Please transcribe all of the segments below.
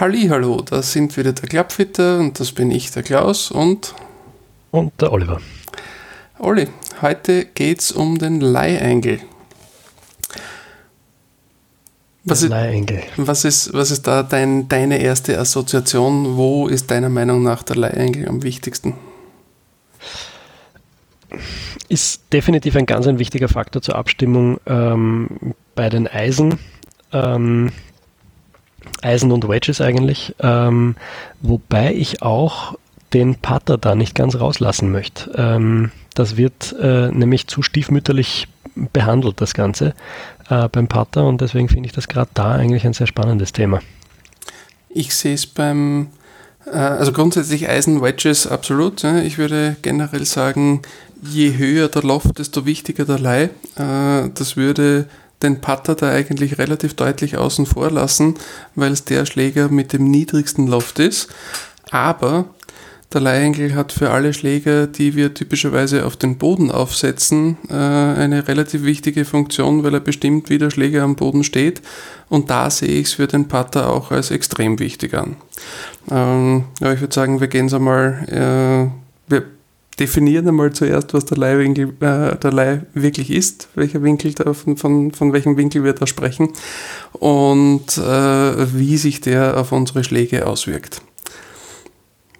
Hallo, da sind wieder der Klappfitter und das bin ich, der Klaus und und der Oliver. Olli, heute geht's um den Leihengel. Was ist, was, ist, was ist da dein, deine erste Assoziation? Wo ist deiner Meinung nach der Leihengel am wichtigsten? Ist definitiv ein ganz ein wichtiger Faktor zur Abstimmung ähm, bei den Eisen. Ähm, Eisen und Wedges eigentlich, ähm, wobei ich auch den Putter da nicht ganz rauslassen möchte. Ähm, das wird äh, nämlich zu stiefmütterlich behandelt, das Ganze äh, beim Putter und deswegen finde ich das gerade da eigentlich ein sehr spannendes Thema. Ich sehe es beim, äh, also grundsätzlich Eisen-Wedges absolut. Ja. Ich würde generell sagen, je höher der Loft, desto wichtiger der Leih. Äh, das würde den Putter da eigentlich relativ deutlich außen vor lassen, weil es der Schläger mit dem niedrigsten Loft ist. Aber der Leihengel hat für alle Schläger, die wir typischerweise auf den Boden aufsetzen, äh, eine relativ wichtige Funktion, weil er bestimmt, wie der Schläger am Boden steht. Und da sehe ich es für den Putter auch als extrem wichtig an. Ähm, ja, ich würde sagen, wir gehen es einmal, äh, wir definieren einmal zuerst, was der Leihwinkel, äh, der Leih wirklich ist, welcher Winkel da, von, von, von welchem Winkel wir da sprechen und äh, wie sich der auf unsere Schläge auswirkt.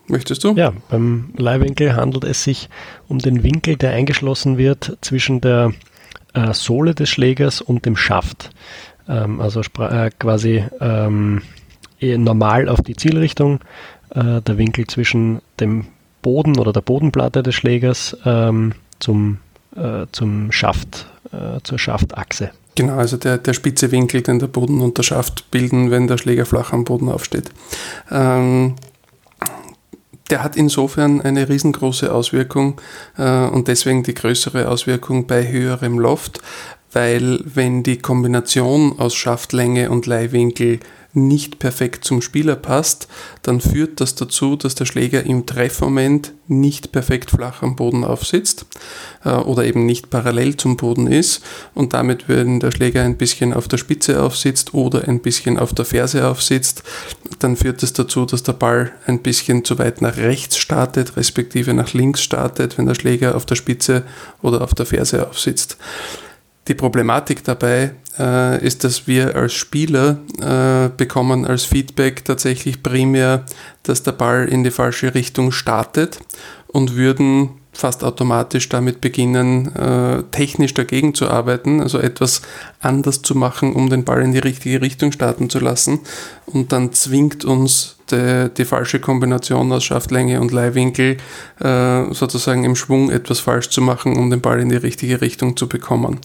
Möchtest du? Ja, beim Leihwinkel handelt es sich um den Winkel, der eingeschlossen wird zwischen der äh, Sohle des Schlägers und dem Schaft. Ähm, also äh, quasi ähm, eh normal auf die Zielrichtung, äh, der Winkel zwischen dem Boden oder der Bodenplatte des Schlägers ähm, zum, äh, zum Schaft, äh, zur Schaftachse. Genau, also der, der spitze Winkel, den der Boden und der Schaft bilden, wenn der Schläger flach am Boden aufsteht. Ähm, der hat insofern eine riesengroße Auswirkung äh, und deswegen die größere Auswirkung bei höherem Loft, weil wenn die Kombination aus Schaftlänge und Leihwinkel nicht perfekt zum Spieler passt, dann führt das dazu, dass der Schläger im Treffmoment nicht perfekt flach am Boden aufsitzt äh, oder eben nicht parallel zum Boden ist und damit, wenn der Schläger ein bisschen auf der Spitze aufsitzt oder ein bisschen auf der Ferse aufsitzt, dann führt das dazu, dass der Ball ein bisschen zu weit nach rechts startet, respektive nach links startet, wenn der Schläger auf der Spitze oder auf der Ferse aufsitzt. Die Problematik dabei äh, ist, dass wir als Spieler äh, bekommen als Feedback tatsächlich primär, dass der Ball in die falsche Richtung startet und würden fast automatisch damit beginnen, äh, technisch dagegen zu arbeiten, also etwas anders zu machen, um den Ball in die richtige Richtung starten zu lassen. Und dann zwingt uns die, die falsche Kombination aus Schaftlänge und Leihwinkel äh, sozusagen im Schwung etwas falsch zu machen, um den Ball in die richtige Richtung zu bekommen.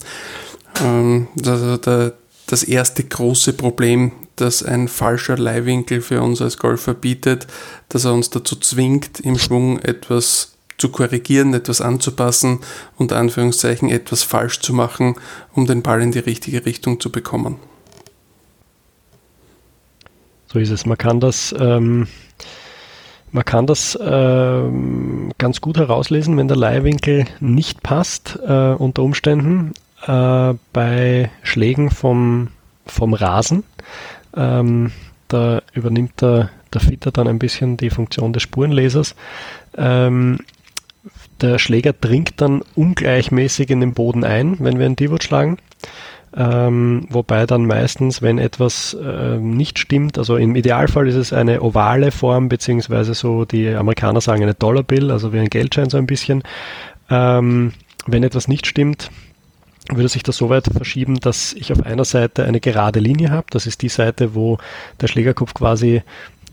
Ähm, der, das erste große Problem, das ein falscher Leihwinkel für uns als Golfer bietet, dass er uns dazu zwingt, im Schwung etwas zu korrigieren, etwas anzupassen und Anführungszeichen etwas falsch zu machen, um den Ball in die richtige Richtung zu bekommen. So ist es. Man kann das, ähm, man kann das ähm, ganz gut herauslesen, wenn der Leihwinkel nicht passt äh, unter Umständen äh, bei Schlägen vom, vom Rasen. Ähm, da übernimmt der, der Fitter dann ein bisschen die Funktion des Spurenlesers. Ähm, der Schläger dringt dann ungleichmäßig in den Boden ein, wenn wir einen Divot schlagen. Ähm, wobei dann meistens, wenn etwas äh, nicht stimmt, also im Idealfall ist es eine ovale Form, beziehungsweise so, die Amerikaner sagen eine Dollar Bill, also wie ein Geldschein so ein bisschen. Ähm, wenn etwas nicht stimmt, würde sich das so weit verschieben, dass ich auf einer Seite eine gerade Linie habe. Das ist die Seite, wo der Schlägerkopf quasi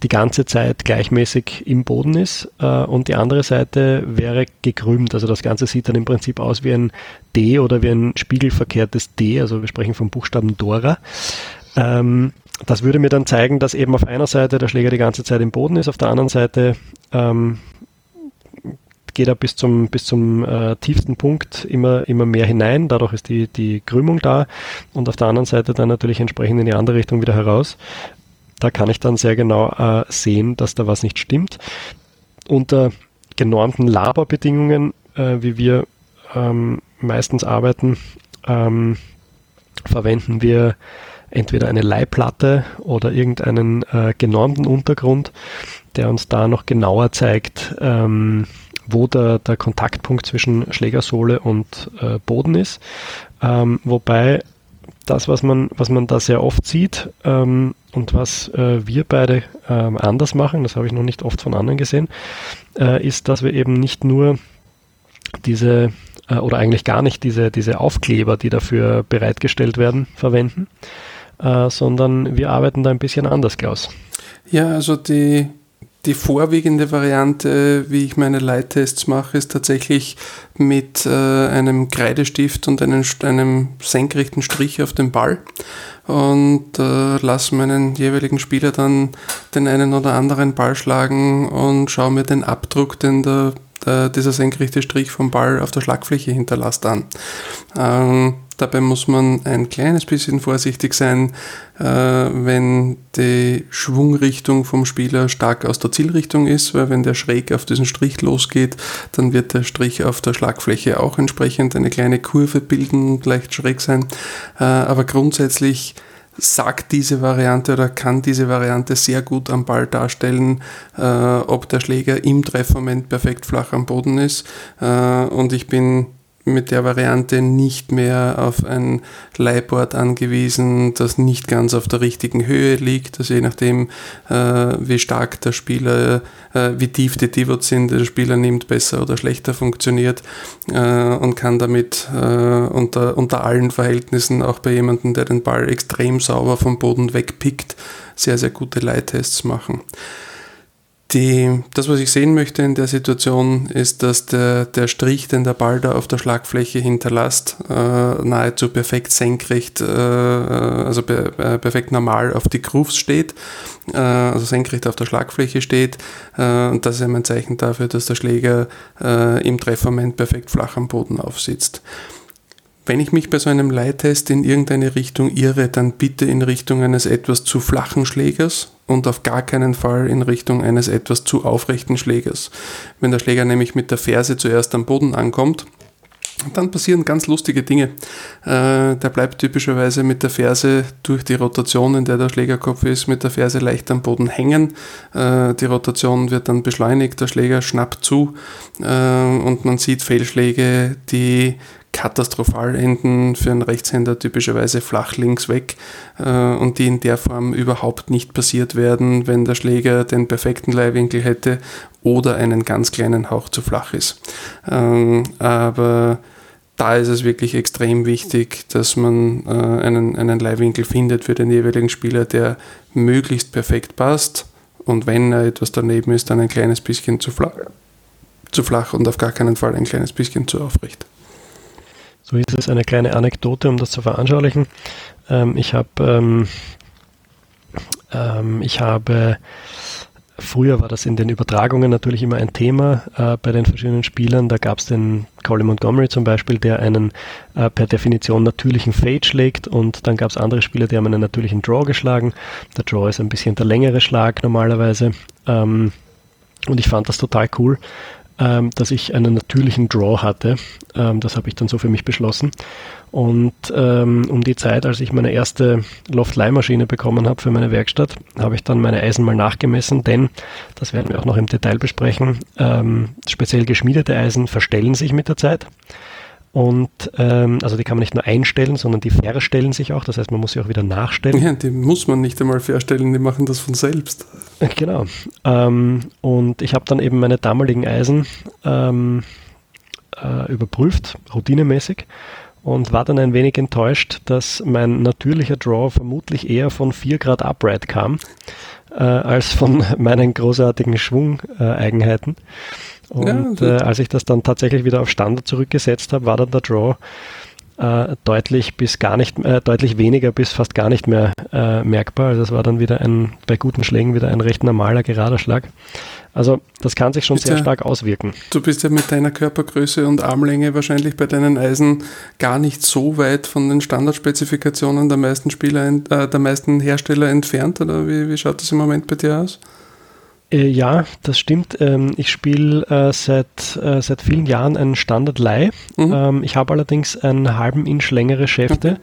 die ganze Zeit gleichmäßig im Boden ist äh, und die andere Seite wäre gekrümmt. Also das Ganze sieht dann im Prinzip aus wie ein D oder wie ein spiegelverkehrtes D. Also wir sprechen vom Buchstaben Dora. Ähm, das würde mir dann zeigen, dass eben auf einer Seite der Schläger die ganze Zeit im Boden ist, auf der anderen Seite ähm, geht er bis zum, bis zum äh, tiefsten Punkt immer, immer mehr hinein. Dadurch ist die, die Krümmung da und auf der anderen Seite dann natürlich entsprechend in die andere Richtung wieder heraus. Da kann ich dann sehr genau äh, sehen, dass da was nicht stimmt. Unter genormten Laberbedingungen, äh, wie wir ähm, meistens arbeiten, ähm, verwenden wir entweder eine Leihplatte oder irgendeinen äh, genormten Untergrund, der uns da noch genauer zeigt, ähm, wo der, der Kontaktpunkt zwischen Schlägersohle und äh, Boden ist. Ähm, wobei das, was man, was man da sehr oft sieht ähm, und was äh, wir beide ähm, anders machen, das habe ich noch nicht oft von anderen gesehen, äh, ist, dass wir eben nicht nur diese äh, oder eigentlich gar nicht diese, diese Aufkleber, die dafür bereitgestellt werden, verwenden, äh, sondern wir arbeiten da ein bisschen anders, Klaus. Ja, also die die vorwiegende Variante, wie ich meine Leittests mache, ist tatsächlich mit äh, einem Kreidestift und einem, einem senkrechten Strich auf dem Ball und äh, lasse meinen jeweiligen Spieler dann den einen oder anderen Ball schlagen und schaue mir den Abdruck, den der, der, dieser senkrechte Strich vom Ball auf der Schlagfläche hinterlässt an. Ähm, Dabei muss man ein kleines bisschen vorsichtig sein, äh, wenn die Schwungrichtung vom Spieler stark aus der Zielrichtung ist, weil wenn der schräg auf diesen Strich losgeht, dann wird der Strich auf der Schlagfläche auch entsprechend eine kleine Kurve bilden leicht schräg sein. Äh, aber grundsätzlich sagt diese Variante oder kann diese Variante sehr gut am Ball darstellen, äh, ob der Schläger im Treffmoment perfekt flach am Boden ist. Äh, und ich bin mit der Variante nicht mehr auf ein Leihboard angewiesen, das nicht ganz auf der richtigen Höhe liegt. Also je nachdem, äh, wie stark der Spieler, äh, wie tief die Divots sind, der Spieler nimmt, besser oder schlechter funktioniert äh, und kann damit äh, unter, unter allen Verhältnissen, auch bei jemandem, der den Ball extrem sauber vom Boden wegpickt, sehr, sehr gute Leittests machen. Die, das, was ich sehen möchte in der Situation, ist, dass der, der Strich, den der Ball da auf der Schlagfläche hinterlässt, äh, nahezu perfekt senkrecht, äh, also per, äh, perfekt normal auf die Grooves steht, äh, also senkrecht auf der Schlagfläche steht. Äh, und das ist eben ein Zeichen dafür, dass der Schläger äh, im Treffmoment perfekt flach am Boden aufsitzt. Wenn ich mich bei so einem Leittest in irgendeine Richtung irre, dann bitte in Richtung eines etwas zu flachen Schlägers und auf gar keinen Fall in Richtung eines etwas zu aufrechten Schlägers. Wenn der Schläger nämlich mit der Ferse zuerst am Boden ankommt, dann passieren ganz lustige Dinge. Äh, der bleibt typischerweise mit der Ferse durch die Rotation, in der der Schlägerkopf ist, mit der Ferse leicht am Boden hängen. Äh, die Rotation wird dann beschleunigt, der Schläger schnappt zu äh, und man sieht Fehlschläge, die katastrophal enden für einen Rechtshänder typischerweise flach links weg äh, und die in der Form überhaupt nicht passiert werden, wenn der Schläger den perfekten Leihwinkel hätte oder einen ganz kleinen Hauch zu flach ist. Ähm, aber da ist es wirklich extrem wichtig, dass man äh, einen, einen Leihwinkel findet für den jeweiligen Spieler, der möglichst perfekt passt und wenn er etwas daneben ist, dann ein kleines bisschen zu flach, zu flach und auf gar keinen Fall ein kleines bisschen zu aufrecht. So ist es eine kleine Anekdote, um das zu veranschaulichen. Ähm, ich habe, ähm, ähm, ich habe, früher war das in den Übertragungen natürlich immer ein Thema äh, bei den verschiedenen Spielern. Da gab es den Colin Montgomery zum Beispiel, der einen äh, per Definition natürlichen Fade schlägt und dann gab es andere Spieler, die haben einen natürlichen Draw geschlagen. Der Draw ist ein bisschen der längere Schlag normalerweise. Ähm, und ich fand das total cool, ähm, dass ich einen natürlichen Draw hatte. Ähm, das habe ich dann so für mich beschlossen. Und ähm, um die Zeit, als ich meine erste Loft-Leihmaschine bekommen habe für meine Werkstatt, habe ich dann meine Eisen mal nachgemessen, denn, das werden wir auch noch im Detail besprechen, ähm, speziell geschmiedete Eisen verstellen sich mit der Zeit. Und ähm, also die kann man nicht nur einstellen, sondern die verstellen sich auch. Das heißt, man muss sie auch wieder nachstellen. Ja, die muss man nicht einmal verstellen, die machen das von selbst. Äh, genau. Ähm, und ich habe dann eben meine damaligen Eisen ähm, äh, überprüft, routinemäßig, und war dann ein wenig enttäuscht, dass mein natürlicher Draw vermutlich eher von 4 Grad Upright kam, äh, als von meinen großartigen Schwungeigenheiten. Und ja, äh, als ich das dann tatsächlich wieder auf Standard zurückgesetzt habe, war dann der Draw äh, deutlich bis gar nicht, äh, deutlich weniger bis fast gar nicht mehr äh, merkbar. Also es war dann wieder ein, bei guten Schlägen wieder ein recht normaler gerader Schlag. Also das kann sich schon sehr ja, stark auswirken. Du bist ja mit deiner Körpergröße und Armlänge wahrscheinlich bei deinen Eisen gar nicht so weit von den Standardspezifikationen der meisten Spieler, äh, der meisten Hersteller entfernt, oder wie, wie schaut das im Moment bei dir aus? Äh, ja, das stimmt. Ähm, ich spiele äh, seit, äh, seit vielen Jahren einen Standard Leih. Mhm. Ähm, ich habe allerdings einen halben Inch längere Schäfte.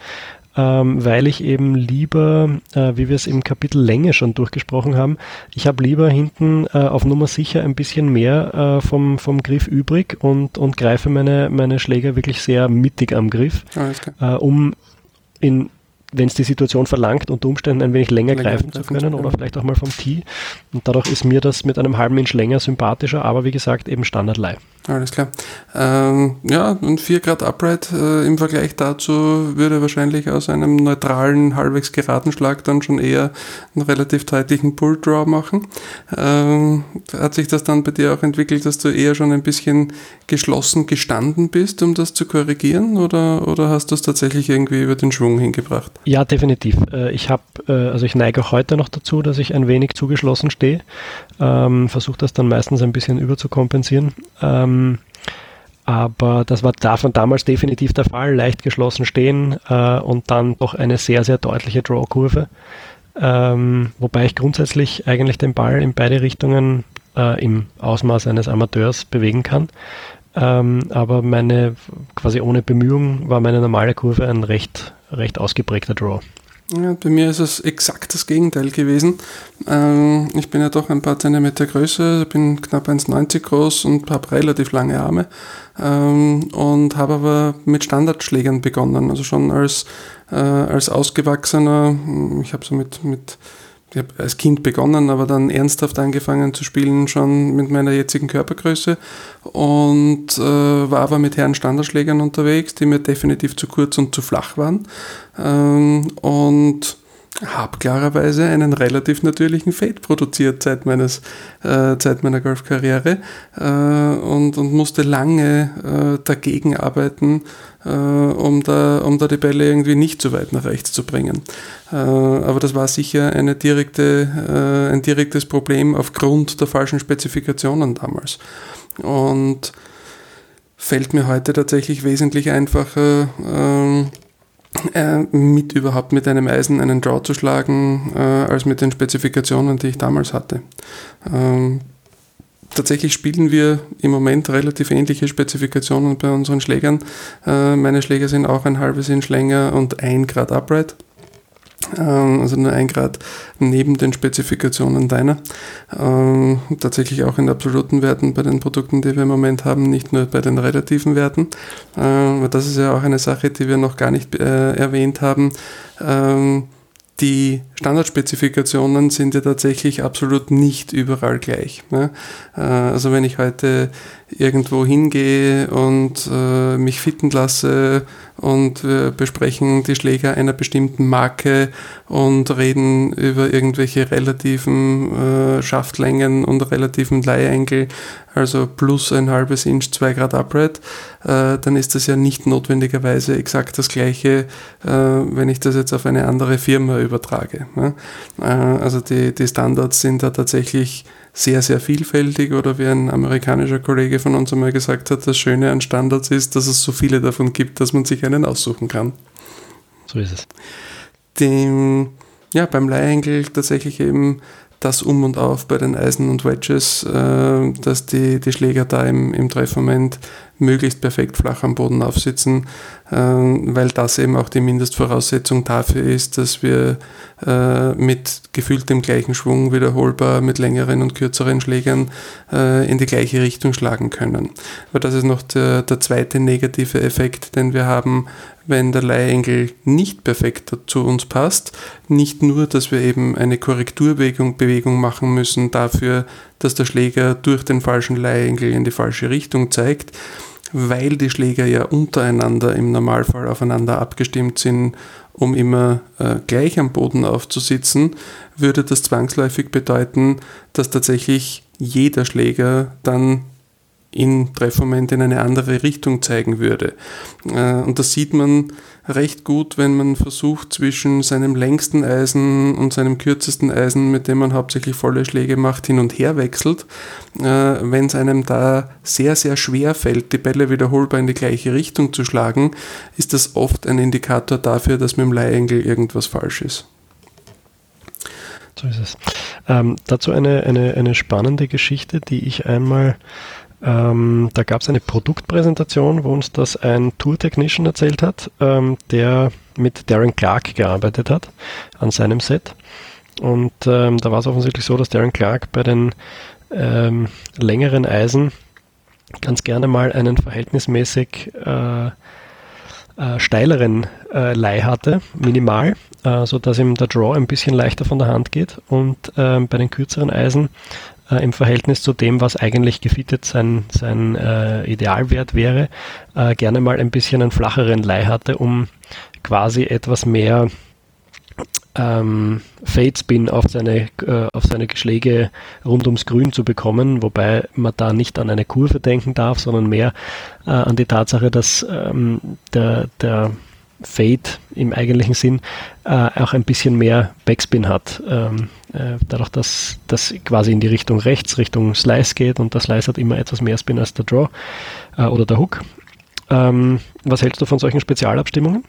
ähm, weil ich eben lieber, äh, wie wir es im Kapitel Länge schon durchgesprochen haben, ich habe lieber hinten äh, auf Nummer sicher ein bisschen mehr äh, vom, vom Griff übrig und, und greife meine, meine Schläger wirklich sehr mittig am Griff, äh, um in wenn es die Situation verlangt, unter Umständen ein wenig länger, länger greifen zu können oder vielleicht auch mal vom Tee. Und dadurch ist mir das mit einem halben Inch länger sympathischer, aber wie gesagt eben Standard Live. Alles klar. Ähm, ja, und 4 Grad Upright äh, im Vergleich dazu würde wahrscheinlich aus einem neutralen, halbwegs geraden Schlag dann schon eher einen relativ deutlichen Pull Draw machen. Ähm, hat sich das dann bei dir auch entwickelt, dass du eher schon ein bisschen geschlossen gestanden bist, um das zu korrigieren, oder, oder hast du es tatsächlich irgendwie über den Schwung hingebracht? Ja, definitiv. Äh, ich habe, äh, also ich neige auch heute noch dazu, dass ich ein wenig zugeschlossen stehe. Ähm, Versuche das dann meistens ein bisschen überzukompensieren. Ähm, aber das war davon damals definitiv der Fall. Leicht geschlossen stehen äh, und dann doch eine sehr, sehr deutliche Draw-Kurve. Ähm, wobei ich grundsätzlich eigentlich den Ball in beide Richtungen äh, im Ausmaß eines Amateurs bewegen kann. Ähm, aber meine, quasi ohne Bemühung, war meine normale Kurve ein recht, recht ausgeprägter Draw. Ja, bei mir ist es exakt das Gegenteil gewesen. Ähm, ich bin ja doch ein paar Zentimeter größer, bin knapp 1,90 groß und habe relativ lange Arme ähm, und habe aber mit Standardschlägern begonnen. Also schon als, äh, als Ausgewachsener, ich habe so mit, mit ich habe als Kind begonnen, aber dann ernsthaft angefangen zu spielen, schon mit meiner jetzigen Körpergröße und äh, war aber mit Herren Standardschlägern unterwegs, die mir definitiv zu kurz und zu flach waren. Ähm, und habe klarerweise einen relativ natürlichen Fade produziert seit, meines, äh, seit meiner Golfkarriere äh, und, und musste lange äh, dagegen arbeiten, äh, um, da, um da die Bälle irgendwie nicht so weit nach rechts zu bringen. Äh, aber das war sicher eine direkte, äh, ein direktes Problem aufgrund der falschen Spezifikationen damals. Und fällt mir heute tatsächlich wesentlich einfacher, ähm, äh, mit überhaupt mit einem Eisen einen Draw zu schlagen, äh, als mit den Spezifikationen, die ich damals hatte. Ähm, tatsächlich spielen wir im Moment relativ ähnliche Spezifikationen bei unseren Schlägern. Äh, meine Schläger sind auch ein halbes Inch länger und ein Grad upright. Ähm, also nur ein Grad neben den Spezifikationen deiner. Ähm, tatsächlich auch in absoluten Werten bei den Produkten, die wir im Moment haben, nicht nur bei den relativen Werten. Ähm, das ist ja auch eine Sache, die wir noch gar nicht äh, erwähnt haben die Standardspezifikationen sind ja tatsächlich absolut nicht überall gleich. Ne? Äh, also wenn ich heute irgendwo hingehe und äh, mich fitten lasse und wir besprechen die Schläger einer bestimmten Marke und reden über irgendwelche relativen äh, Schaftlängen und relativen Leihengel, also plus ein halbes Inch, zwei Grad Upright, äh, dann ist das ja nicht notwendigerweise exakt das gleiche, äh, wenn ich das jetzt auf eine andere Firma übertrage. Ne? Äh, also die, die Standards sind da tatsächlich sehr, sehr vielfältig oder wie ein amerikanischer Kollege von uns einmal gesagt hat, das Schöne an Standards ist, dass es so viele davon gibt, dass man sich einen aussuchen kann. So ist es. Dem, ja, beim Leihengel tatsächlich eben das Um und Auf bei den Eisen und Wedges, äh, dass die, die Schläger da im, im Treffmoment möglichst perfekt flach am Boden aufsitzen, äh, weil das eben auch die Mindestvoraussetzung dafür ist, dass wir äh, mit gefühlt dem gleichen Schwung wiederholbar mit längeren und kürzeren Schlägern äh, in die gleiche Richtung schlagen können. Aber das ist noch der, der zweite negative Effekt, den wir haben, wenn der Leihengel nicht perfekt zu uns passt. Nicht nur, dass wir eben eine Korrekturbewegung Bewegung machen müssen dafür, dass der Schläger durch den falschen Leihengel in die falsche Richtung zeigt, weil die Schläger ja untereinander im Normalfall aufeinander abgestimmt sind, um immer äh, gleich am Boden aufzusitzen, würde das zwangsläufig bedeuten, dass tatsächlich jeder Schläger dann in Treffmoment in eine andere Richtung zeigen würde. Äh, und das sieht man recht gut, wenn man versucht, zwischen seinem längsten Eisen und seinem kürzesten Eisen, mit dem man hauptsächlich volle Schläge macht, hin und her wechselt. Äh, wenn es einem da sehr, sehr schwer fällt, die Bälle wiederholbar in die gleiche Richtung zu schlagen, ist das oft ein Indikator dafür, dass mit dem Leihengel irgendwas falsch ist. So ist es. Ähm, dazu eine, eine, eine spannende Geschichte, die ich einmal Ähm, da gab es eine Produktpräsentation, wo uns das ein Tour-Technician erzählt hat, ähm, der mit Darren Clark gearbeitet hat an seinem Set. Und ähm, da war es offensichtlich so, dass Darren Clark bei den ähm, längeren Eisen ganz gerne mal einen verhältnismäßig äh, äh, steileren äh, Leih hatte, minimal, äh, so dass ihm der Draw ein bisschen leichter von der Hand geht und ähm, bei den kürzeren Eisen äh, im Verhältnis zu dem, was eigentlich gefittet sein, sein äh, Idealwert wäre, äh, gerne mal ein bisschen einen flacheren Leih hatte, um quasi etwas mehr ähm, Fade Spin auf seine, äh, auf seine Schläge rund ums Grün zu bekommen, wobei man da nicht an eine Kurve denken darf, sondern mehr äh, an die Tatsache, dass ähm, der, der Fade im eigentlichen Sinn äh, auch ein bisschen mehr Backspin hat. Ähm, äh, dadurch, dass das quasi in die Richtung rechts, Richtung Slice geht und der Slice hat immer etwas mehr Spin als der Draw äh, oder der Hook. Ähm, was hältst du von solchen Spezialabstimmungen?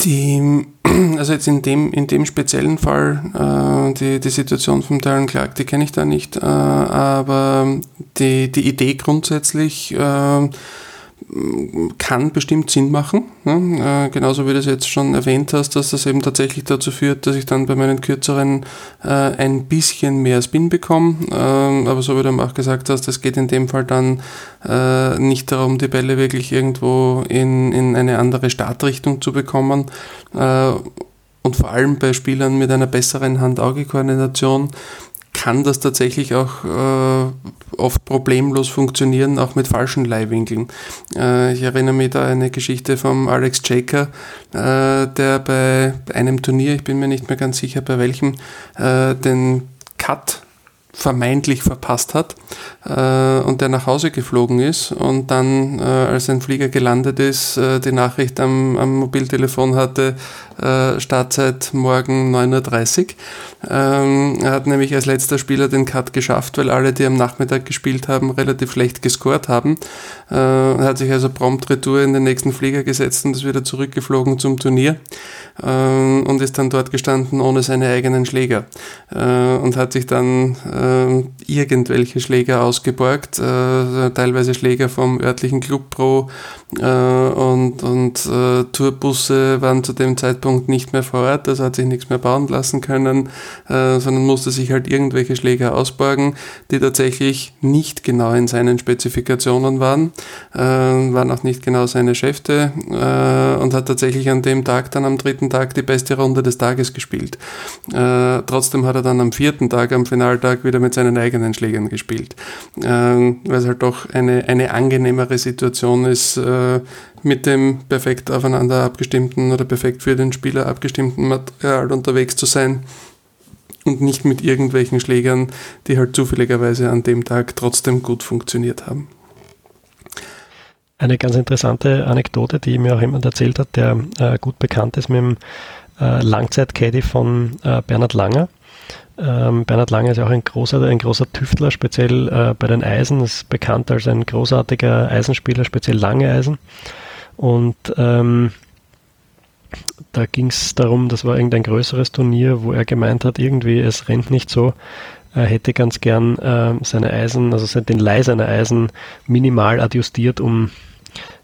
Die, also jetzt in dem, in dem speziellen Fall, äh, die, die Situation von Darren Clark, die kenne ich da nicht, äh, aber die, die Idee grundsätzlich äh, kann bestimmt Sinn machen. Ne? Äh, genauso wie du es jetzt schon erwähnt hast, dass das eben tatsächlich dazu führt, dass ich dann bei meinen kürzeren äh, ein bisschen mehr Spin bekomme. Ähm, aber so wie du auch gesagt hast, es geht in dem Fall dann äh, nicht darum, die Bälle wirklich irgendwo in, in eine andere Startrichtung zu bekommen. Äh, und vor allem bei Spielern mit einer besseren Hand-Auge-Koordination kann das tatsächlich auch äh, oft problemlos funktionieren, auch mit falschen Leihwinkeln. Äh, ich erinnere mich da an eine Geschichte vom Alex Jaker, äh, der bei einem Turnier, ich bin mir nicht mehr ganz sicher bei welchem, äh, den Cut vermeintlich verpasst hat äh, und der nach Hause geflogen ist und dann, äh, als ein Flieger gelandet ist, äh, die Nachricht am, am Mobiltelefon hatte, äh, Startzeit morgen 9.30 Uhr. Ähm, er hat nämlich als letzter Spieler den Cut geschafft, weil alle, die am Nachmittag gespielt haben, relativ schlecht gescored haben. Äh, er hat sich also prompt retour in den nächsten Flieger gesetzt und ist wieder zurückgeflogen zum Turnier ähm, und ist dann dort gestanden ohne seine eigenen Schläger äh, und hat sich dann äh, irgendwelche Schläger ausgeborgt, äh, teilweise Schläger vom örtlichen Club Pro äh, und, und äh, Tourbusse waren zu dem Zeitpunkt nicht mehr vor Ort, also hat sich nichts mehr bauen lassen können, äh, sondern musste sich halt irgendwelche Schläger ausborgen, die tatsächlich nicht genau in seinen Spezifikationen waren, waren auch nicht genau seine Schäfte und hat tatsächlich an dem Tag dann am dritten Tag die beste Runde des Tages gespielt. trotzdem hat er dann am vierten Tag, am Finaltag, wieder mit seinen eigenen Schlägern gespielt, weil es halt doch eine, eine angenehmere Situation ist, äh, mit dem perfekt aufeinander abgestimmten oder perfekt für den Spieler abgestimmten Material unterwegs zu sein und nicht mit irgendwelchen Schlägern, die halt zufälligerweise an dem Tag trotzdem gut funktioniert haben. Eine ganz interessante Anekdote, die mir auch jemand erzählt hat, der äh, gut bekannt ist mit dem äh, Langzeit-Caddy von äh, Bernhard Langer. Ähm, Bernhard Lange ist ja auch ein großer, ein großer Tüftler, speziell äh, bei den Eisen, ist bekannt als ein großartiger Eisenspieler, speziell lange Eisen. Und ähm, da ging es darum, das war irgendein größeres Turnier, wo er gemeint hat, irgendwie es rennt nicht so. Er hätte ganz gern äh, seine Eisen, also den Leih seiner Eisen minimal adjustiert, um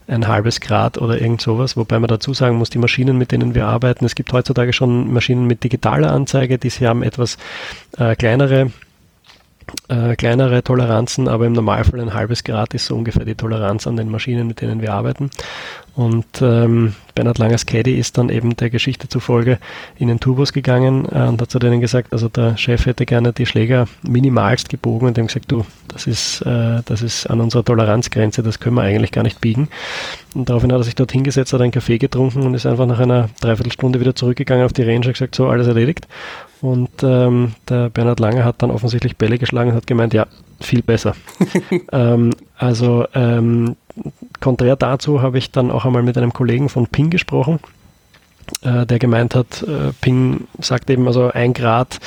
ein halbes Grad oder irgend sowas, wobei man dazu sagen muss, die Maschinen, mit denen wir arbeiten, es gibt heutzutage schon Maschinen mit digitaler Anzeige, die sie haben etwas äh, kleinere äh, kleinere Toleranzen, aber im Normalfall ein halbes Grad ist so ungefähr die Toleranz an den Maschinen, mit denen wir arbeiten. Und ähm, Bernhard Langers Caddy ist dann eben der Geschichte zufolge in den Turbos gegangen äh, und hat zu denen gesagt, also der Chef hätte gerne die Schläger minimalst gebogen und dem gesagt, du, das ist, äh, das ist an unserer Toleranzgrenze, das können wir eigentlich gar nicht biegen. Und daraufhin hat er sich dort hingesetzt, hat einen Kaffee getrunken und ist einfach nach einer Dreiviertelstunde wieder zurückgegangen auf die Range und gesagt, so, alles erledigt. Und ähm, der Bernhard Langer hat dann offensichtlich Bälle geschlagen und hat gemeint, ja, viel besser. ähm, also ähm, konträr dazu habe ich dann auch einmal mit einem Kollegen von Ping gesprochen, äh, der gemeint hat, äh, Ping sagt eben, also ein Grad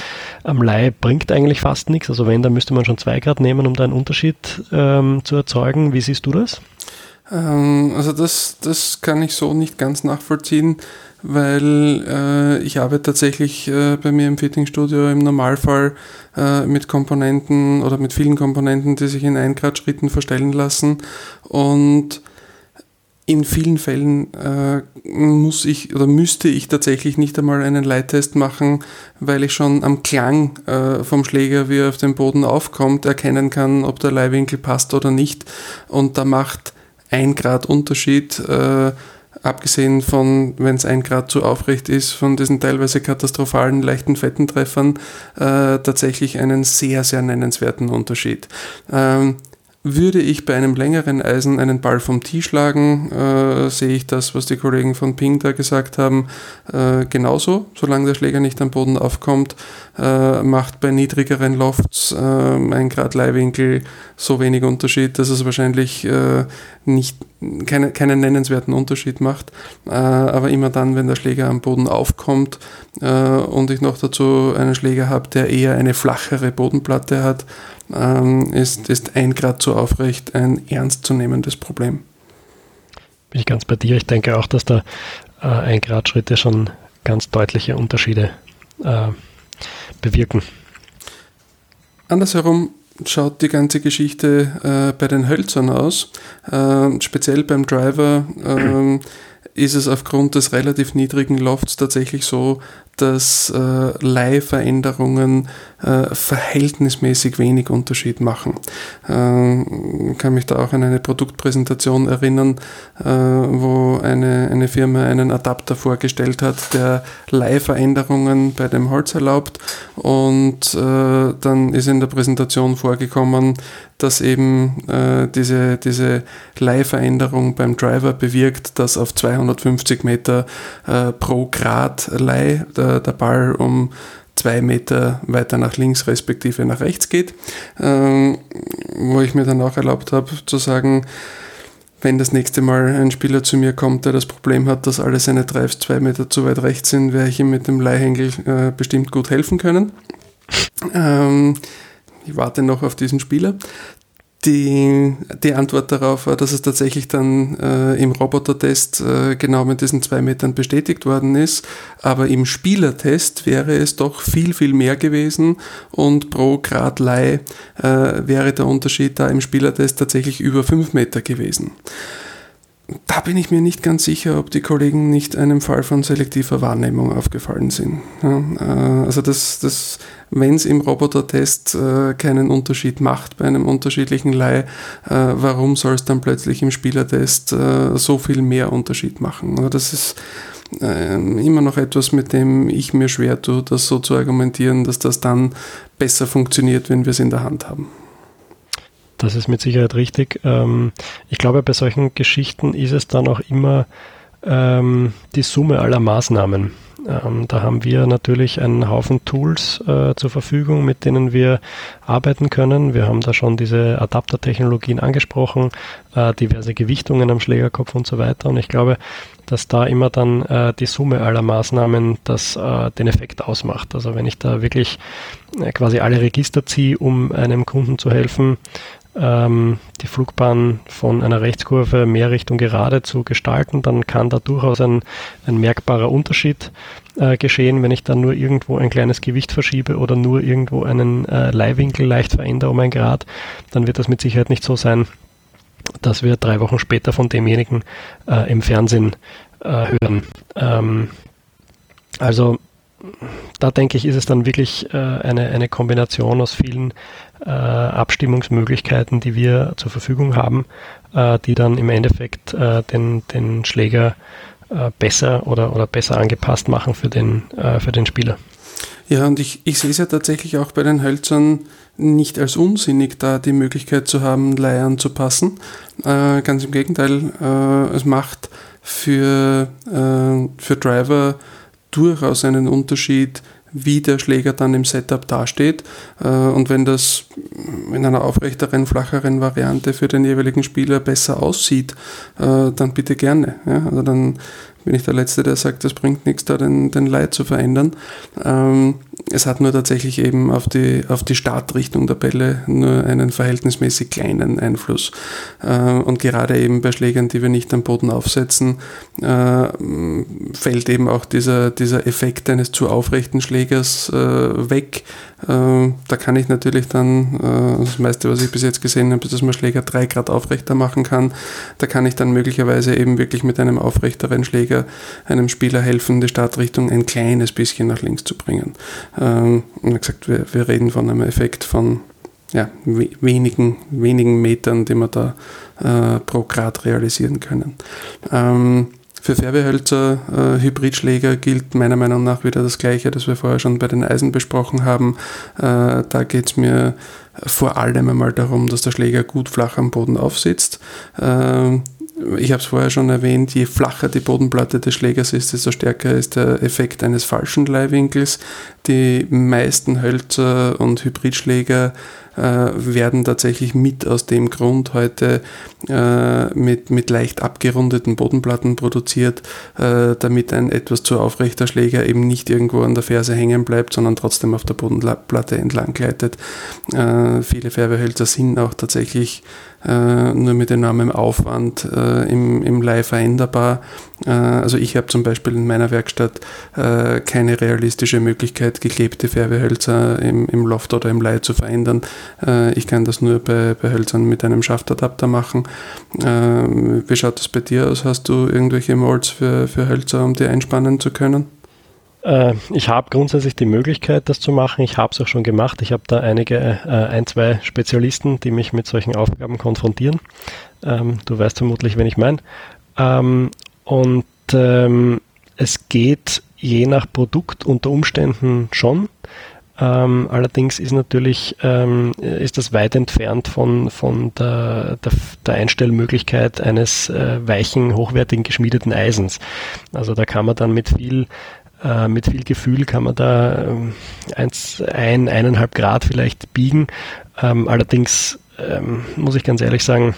am Leih bringt eigentlich fast nichts. Also wenn, dann müsste man schon zwei Grad nehmen, um da einen Unterschied ähm, zu erzeugen. Wie siehst du das? Ähm, also das, das kann ich so nicht ganz nachvollziehen. Weil äh, ich arbeite tatsächlich äh, bei mir im Fittingstudio im Normalfall äh, mit Komponenten oder mit vielen Komponenten, die sich in 1 Grad Schritten verstellen lassen und in vielen Fällen äh, muss ich oder müsste ich tatsächlich nicht einmal einen Leittest machen, weil ich schon am Klang äh, vom Schläger, wie er auf dem Boden aufkommt, erkennen kann, ob der Leihwinkel passt oder nicht. Und da macht ein Grad Unterschied, äh, abgesehen von, wenn es ein Grad zu aufrecht ist, von diesen teilweise katastrophalen leichten Fettentreffern, äh, tatsächlich einen sehr, sehr nennenswerten Unterschied. Ähm, würde ich bei einem längeren Eisen einen Ball vom Tee schlagen, äh, sehe ich das, was die Kollegen von Ping da gesagt haben, äh, genauso. Solange der Schläger nicht am Boden aufkommt, äh, macht bei niedrigeren Lofts äh, ein Grad Leihwinkel so wenig Unterschied, dass es wahrscheinlich äh, nicht, keine, keinen nennenswerten Unterschied macht. Äh, aber immer dann, wenn der Schläger am Boden aufkommt und ich noch dazu einen Schläger habe, der eher eine flachere Bodenplatte hat, ähm, ist, ist ein Grad zu aufrecht ein ernstzunehmendes Problem. Bin ich ganz bei dir. Ich denke auch, dass da äh, ein Grad Schritte schon ganz deutliche Unterschiede äh, bewirken. Andersherum schaut die ganze Geschichte äh, bei den Hölzern aus. Äh, speziell beim Driver äh, ist es aufgrund des relativ niedrigen Lofts tatsächlich so, dass äh, Leihveränderungen äh, verhältnismäßig wenig Unterschied machen. Äh, kann mich da auch an eine Produktpräsentation erinnern, äh, wo eine, eine Firma einen Adapter vorgestellt hat, der Leihveränderungen bei dem Holz erlaubt und äh, dann ist in der Präsentation vorgekommen, dass eben äh, diese, diese Leihveränderung beim Driver bewirkt, dass auf 250 Meter äh, pro Grad Leih der, der Ball um zwei Meter weiter nach links respektive nach rechts geht, ähm, wo ich mir dann auch erlaubt habe zu sagen, wenn das nächste Mal ein Spieler zu mir kommt, der das Problem hat, dass alle seine Drives zwei Meter zu weit rechts sind, werde ich ihm mit dem Leihhängel äh, bestimmt gut helfen können. Ähm, ich warte noch auf diesen Spieler. Die, die Antwort darauf war, dass es tatsächlich dann äh, im Robotertest äh, genau mit diesen zwei Metern bestätigt worden ist, aber im Spielertest wäre es doch viel, viel mehr gewesen und pro Grad Leih äh, wäre der Unterschied da im Spielertest tatsächlich über fünf Meter gewesen da bin ich mir nicht ganz sicher, ob die Kollegen nicht einem Fall von selektiver Wahrnehmung aufgefallen sind. Ja, äh, also das, das wenn es im Robotertest äh, keinen Unterschied macht bei einem unterschiedlichen Leih, äh, warum soll es dann plötzlich im Spielertest äh, so viel mehr Unterschied machen? Also das ist äh, immer noch etwas, mit dem ich mir schwer tue, das so zu argumentieren, dass das dann besser funktioniert, wenn wir es in der Hand haben. Das ist mit Sicherheit richtig. Ähm, ich glaube, bei solchen Geschichten ist es dann auch immer ähm, die Summe aller Maßnahmen. Ähm, da haben wir natürlich einen Haufen Tools äh, zur Verfügung, mit denen wir arbeiten können. Wir haben da schon diese Adaptertechnologien angesprochen, äh, diverse Gewichtungen am Schlägerkopf und so weiter. Und ich glaube, dass da immer dann äh, die Summe aller Maßnahmen das äh, den Effekt ausmacht. Also wenn ich da wirklich äh, quasi alle Register ziehe, um einem Kunden zu helfen, ähm, die Flugbahn von einer Rechtskurve mehr Richtung gerade zu gestalten, dann kann da durchaus ein, ein merkbarer Unterschied äh, geschehen, wenn ich dann nur irgendwo ein kleines Gewicht verschiebe oder nur irgendwo einen äh, Leihwinkel leicht verändere um ein Grad, dann wird das mit Sicherheit nicht so sein, dass wir drei Wochen später von demjenigen äh, im Fernsehen äh, hören. Ähm, also da denke ich, ist es dann wirklich äh, eine, eine Kombination aus vielen Abstimmungsmöglichkeiten, die wir zur Verfügung haben, äh, die dann im Endeffekt äh, den, den Schläger äh, besser oder, oder besser angepasst machen für den, äh, für den Spieler. Ja, und ich, ich sehe es ja tatsächlich auch bei den Hölzern nicht als unsinnig, da die Möglichkeit zu haben, Leih anzupassen. Äh, ganz im Gegenteil, äh, es macht für, äh, für Driver durchaus einen Unterschied, wie der Schläger dann im Setup dasteht. Äh, und wenn das in einer aufrechteren, flacheren Variante für den jeweiligen Spieler besser aussieht, äh, dann bitte gerne. Also dann bin ich der Letzte, der sagt, das bringt nichts, da den, den Leid zu verändern. Ähm, es hat nur tatsächlich eben auf die, auf die Startrichtung der Bälle nur einen verhältnismäßig kleinen Einfluss. Äh, und gerade eben bei Schlägern, die wir nicht am Boden aufsetzen, äh, fällt eben auch dieser, dieser Effekt eines zu aufrechten Schlägers äh, weg. Äh, da kann ich natürlich dann, äh, das meiste, was ich bis jetzt gesehen habe, ist, dass man Schläger drei Grad aufrechter machen kann. Da kann ich dann möglicherweise eben wirklich mit einem aufrechteren Schläger einem Spieler helfen, die Startrichtung ein kleines bisschen nach links zu bringen. Ähm, und wie gesagt, wir, wir reden von einem Effekt von ja, wenigen, wenigen Metern, die wir da äh, pro Grad realisieren können. Ähm, für Färbehölzer, äh, Hybridschläger gilt meiner Meinung nach wieder das Gleiche, das wir vorher schon bei den Eisen besprochen haben. Äh, da geht es mir vor allem einmal darum, dass der Schläger gut flach am Boden aufsitzt. Äh, ich habe es vorher schon erwähnt, je flacher die Bodenplatte des Schlägers ist, desto stärker ist der Effekt eines falschen Leihwinkels. Die meisten Hölzer und Hybridschläger äh, werden tatsächlich mit aus dem Grund heute äh, mit, mit leicht abgerundeten Bodenplatten produziert, äh, damit ein etwas zu aufrechter Schläger eben nicht irgendwo an der Ferse hängen bleibt, sondern trotzdem auf der Bodenplatte entlang gleitet. Äh, viele Färbehölzer sind auch tatsächlich äh, nur mit enormem Aufwand äh, im, im Leih veränderbar. Äh, also ich habe zum Beispiel in meiner Werkstatt äh, keine realistische Möglichkeit, geklebte Färbehölzer im, im Loft oder im Leih zu verändern. Äh, ich kann das nur bei, bei Hölzern mit einem Schaftadapter machen. Äh, wie schaut das bei dir aus? Hast du irgendwelche Molds für, für Hölzer, um die einspannen zu können? Äh, ich habe grundsätzlich die Möglichkeit, das zu machen. Ich habe es auch schon gemacht. Ich habe da einige, äh, ein, zwei Spezialisten, die mich mit solchen Aufgaben konfrontieren. Ähm, du weißt vermutlich, wen ich meine. Ähm, und ähm, es geht je nach Produkt unter Umständen schon. Ähm, allerdings ist natürlich ähm, ist das weit entfernt von, von der, der, der Einstellmöglichkeit eines äh, weichen, hochwertigen geschmiedeten Eisens. Also da kann man dann mit viel äh, mit viel Gefühl kann man da ähm, eins, ein, eineinhalb Grad vielleicht biegen. Ähm, allerdings ähm, muss ich ganz ehrlich sagen,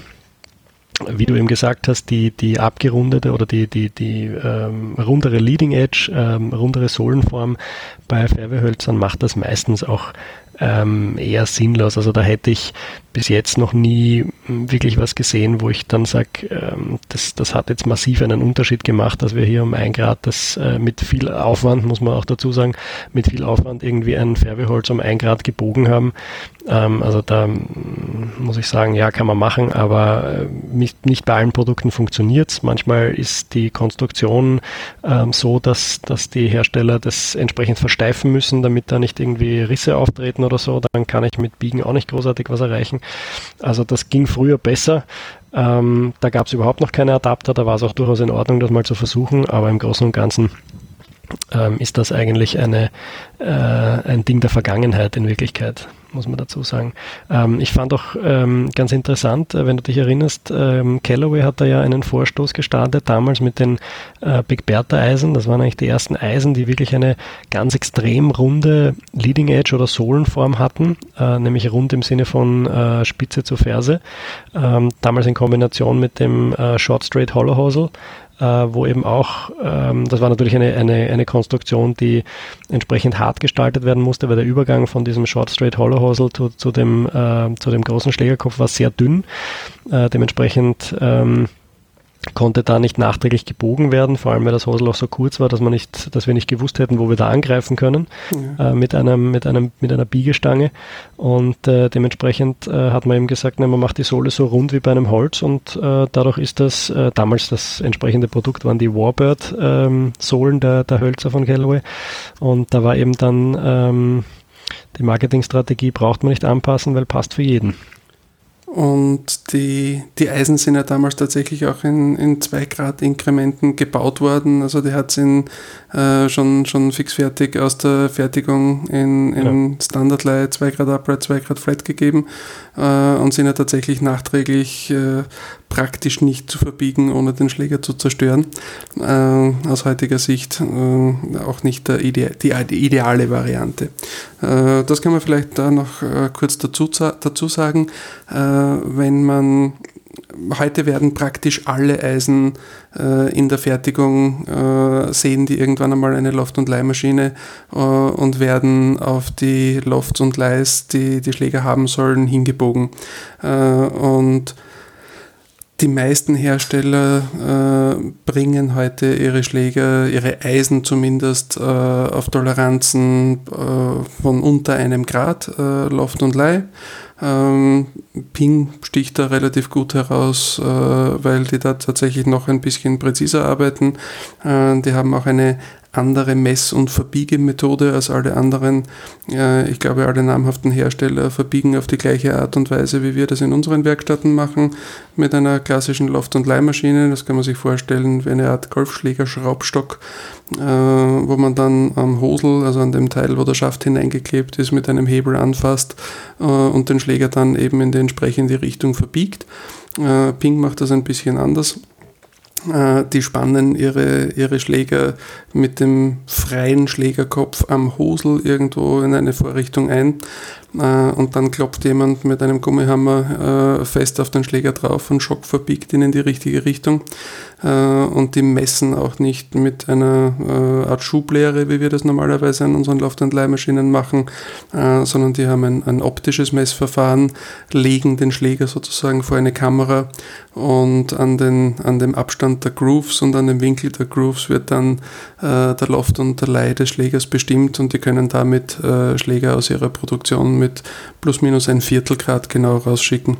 wie du eben gesagt hast, die, die abgerundete oder die, die, die ähm, rundere Leading Edge, ähm, rundere Sohlenform bei Färbehölzern macht das meistens auch ähm, eher sinnlos. Also da hätte ich bis jetzt noch nie wirklich was gesehen, wo ich dann sage, ähm, das, das hat jetzt massiv einen Unterschied gemacht, dass wir hier um ein Grad das äh, mit viel Aufwand, muss man auch dazu sagen, mit viel Aufwand irgendwie ein Färbeholz um ein Grad gebogen haben. Ähm, also da muss ich sagen, ja, kann man machen, aber äh, nicht, nicht bei allen Produkten funktioniert es. Manchmal ist die Konstruktion ähm, so, dass, dass die Hersteller das entsprechend versteifen müssen, damit da nicht irgendwie Risse auftreten oder so. Dann kann ich mit Biegen auch nicht großartig was erreichen. Also das ging früher besser. Ähm, da gab es überhaupt noch keine Adapter, da war es auch durchaus in Ordnung, das mal zu versuchen, aber im Großen und Ganzen ähm, ist das eigentlich eine, äh, ein Ding der Vergangenheit in Wirklichkeit muss man dazu sagen. Ähm, ich fand auch ähm, ganz interessant, äh, wenn du dich erinnerst, ähm, Callaway hat da ja einen Vorstoß gestartet, damals mit den äh, Big Bertha Eisen. Das waren eigentlich die ersten Eisen, die wirklich eine ganz extrem runde Leading Edge oder Sohlenform hatten, äh, nämlich rund im Sinne von äh, Spitze zu Ferse. Ähm, damals in Kombination mit dem äh, Short Straight Hollow Hosel äh, wo eben auch, ähm, das war natürlich eine, eine, eine Konstruktion, die entsprechend hart gestaltet werden musste, weil der Übergang von diesem Short Straight Hollow Hosel zu, zu, dem, äh, zu dem großen Schlägerkopf war sehr dünn. Äh, dementsprechend ähm, konnte da nicht nachträglich gebogen werden, vor allem weil das Hosel auch so kurz war, dass man nicht, dass wir nicht gewusst hätten, wo wir da angreifen können ja. äh, mit einem mit einem mit einer Biegestange und äh, dementsprechend äh, hat man eben gesagt, ne, man macht die Sohle so rund wie bei einem Holz und äh, dadurch ist das äh, damals das entsprechende Produkt waren die Warbird ähm, Sohlen der der Hölzer von Callaway und da war eben dann ähm, die Marketingstrategie braucht man nicht anpassen, weil passt für jeden. Und die, die Eisen sind ja damals tatsächlich auch in, in 2 Grad Inkrementen gebaut worden. Also die hat es äh, schon, schon fixfertig aus der Fertigung in, in ja. Standardlei 2 Grad Upright, 2 Grad Flat gegeben äh, und sind ja tatsächlich nachträglich äh, praktisch nicht zu verbiegen, ohne den Schläger zu zerstören. Äh, aus heutiger Sicht äh, auch nicht Ide die, die, ideale Variante. Äh, das kann man vielleicht da noch äh, kurz dazu, dazu sagen. Äh, wenn man heute werden praktisch alle Eisen äh, in der Fertigung, äh, sehen die irgendwann einmal eine Loft- und Leihmaschine äh, und werden auf die Lofts und Leihs, die die Schläger haben sollen, hingebogen. Äh, und die meisten Hersteller äh, bringen heute ihre Schläger, ihre Eisen zumindest, äh, auf Toleranzen äh, von unter einem Grad äh, Loft und Leih. Ähm, Ping sticht da relativ gut heraus, äh, weil die da tatsächlich noch ein bisschen präziser arbeiten. Äh, die haben auch eine andere Mess- und Verbiegemethode als alle anderen. Ich glaube, alle namhaften Hersteller verbiegen auf die gleiche Art und Weise, wie wir das in unseren Werkstätten machen, mit einer klassischen Loft- und Leihmaschine. Das kann man sich vorstellen wie eine Art Golfschläger-Schraubstock, äh, wo man dann am Hosel, also an dem Teil, wo der Schaft hineingeklebt ist, mit einem Hebel anfasst äh, und den Schläger dann eben in die entsprechende Richtung verbiegt. Äh, Ping macht das ein bisschen anders. Äh, die spannen ihre, ihre Schläger mit dem freien Schlägerkopf am Hosel irgendwo in eine Vorrichtung ein und dann klopft jemand mit einem Gummihammer äh, fest auf den Schläger drauf und Schock verbiegt ihn in die richtige Richtung. Äh, und die messen auch nicht mit einer Art Schublehre, wie wir das normalerweise an unseren Loft- und Leihmaschinen machen, sondern die haben ein, ein optisches Messverfahren, legen den Schläger sozusagen vor eine Kamera und an, den, an dem Abstand der Grooves und an dem Winkel der Grooves wird dann der Loft und der Leih des Schlägers bestimmt und die können damit Schläger aus ihrer Produktion mit plus minus ein Viertelgrad genau rausschicken.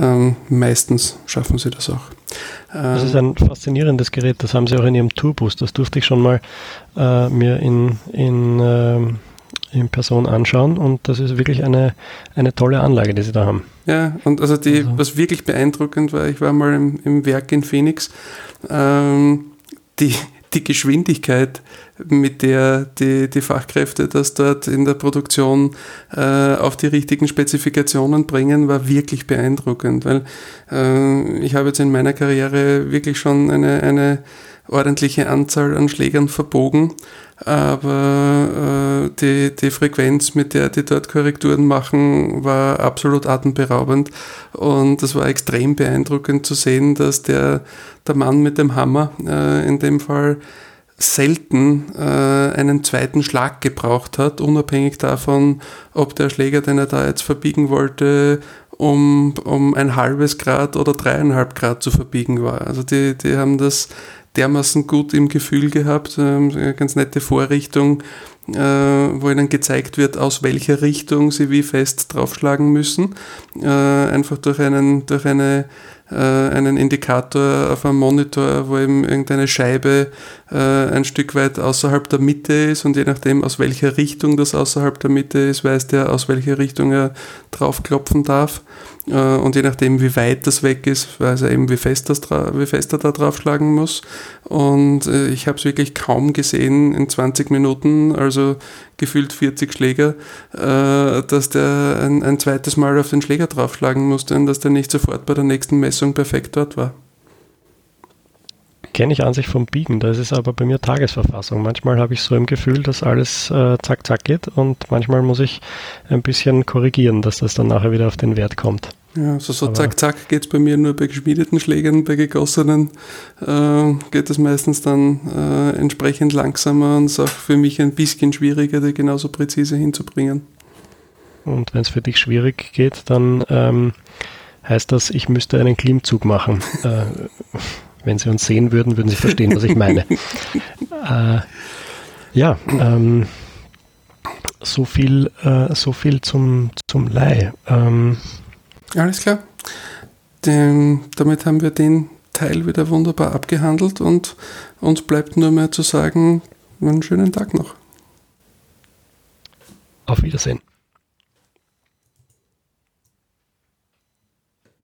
Ähm, meistens schaffen sie das auch. Das ist ein faszinierendes Gerät, das haben sie auch in ihrem Tourbus. Das durfte ich schon mal äh, mir in, in, äh, in Person anschauen und das ist wirklich eine, eine tolle Anlage, die sie da haben. Ja, und also, die, also. was wirklich beeindruckend war, ich war mal im, im Werk in Phoenix, ähm, die, die Geschwindigkeit, mit der die, die Fachkräfte das dort in der Produktion äh, auf die richtigen Spezifikationen bringen, war wirklich beeindruckend, weil äh, ich habe jetzt in meiner Karriere wirklich schon eine, eine ordentliche Anzahl an Schlägern verbogen, aber äh, die, die Frequenz, mit der die dort Korrekturen machen, war absolut atemberaubend. Und es war extrem beeindruckend zu sehen, dass der, der Mann mit dem Hammer äh, in dem Fall selten äh, einen zweiten Schlag gebraucht hat, unabhängig davon, ob der Schläger, den er da jetzt verbiegen wollte, um, um ein halbes Grad oder dreieinhalb Grad zu verbiegen war. Also die, die haben das dermaßen gut im Gefühl gehabt, äh, eine ganz nette Vorrichtung, äh, wo ihnen gezeigt wird, aus welcher Richtung sie wie fest draufschlagen müssen. Äh, einfach durch, einen, durch eine einen Indikator auf einem Monitor, wo eben irgendeine Scheibe äh, ein Stück weit außerhalb der Mitte ist und je nachdem, aus welcher Richtung das außerhalb der Mitte ist, weiß der, aus welcher Richtung er draufklopfen darf. Äh, und je nachdem, wie weit das weg ist, weiß er eben, wie fest, das wie fest er da draufschlagen muss. Und äh, ich habe es wirklich kaum gesehen in 20 Minuten, also gefühlt 40 Schläger, äh, dass der ein, ein zweites Mal auf den Schläger draufschlagen musste und dass der nicht sofort bei der nächsten Messung perfekt dort war kenne ich an sich vom Biegen, da ist aber bei mir Tagesverfassung. Manchmal habe ich so im Gefühl, dass alles äh, zack, zack geht und manchmal muss ich ein bisschen korrigieren, dass das dann nachher wieder auf den Wert kommt. Ja, also so zack, zack geht es bei mir nur bei geschmiedeten Schlägern, bei gegossenen äh, geht es meistens dann äh, entsprechend langsamer und ist auch für mich ein bisschen schwieriger, die genauso präzise hinzubringen. Und wenn es für dich schwierig geht, dann ähm, heißt das, ich müsste einen Klimmzug machen. äh, wenn Sie uns sehen würden, würden Sie verstehen, was ich meine. äh, ja, ähm, so viel, äh, so viel zum, zum Leih. Ähm, alles klar. Den, damit haben wir den Teil wieder wunderbar abgehandelt und uns bleibt nur mehr zu sagen, einen schönen Tag noch. Auf Wiedersehen.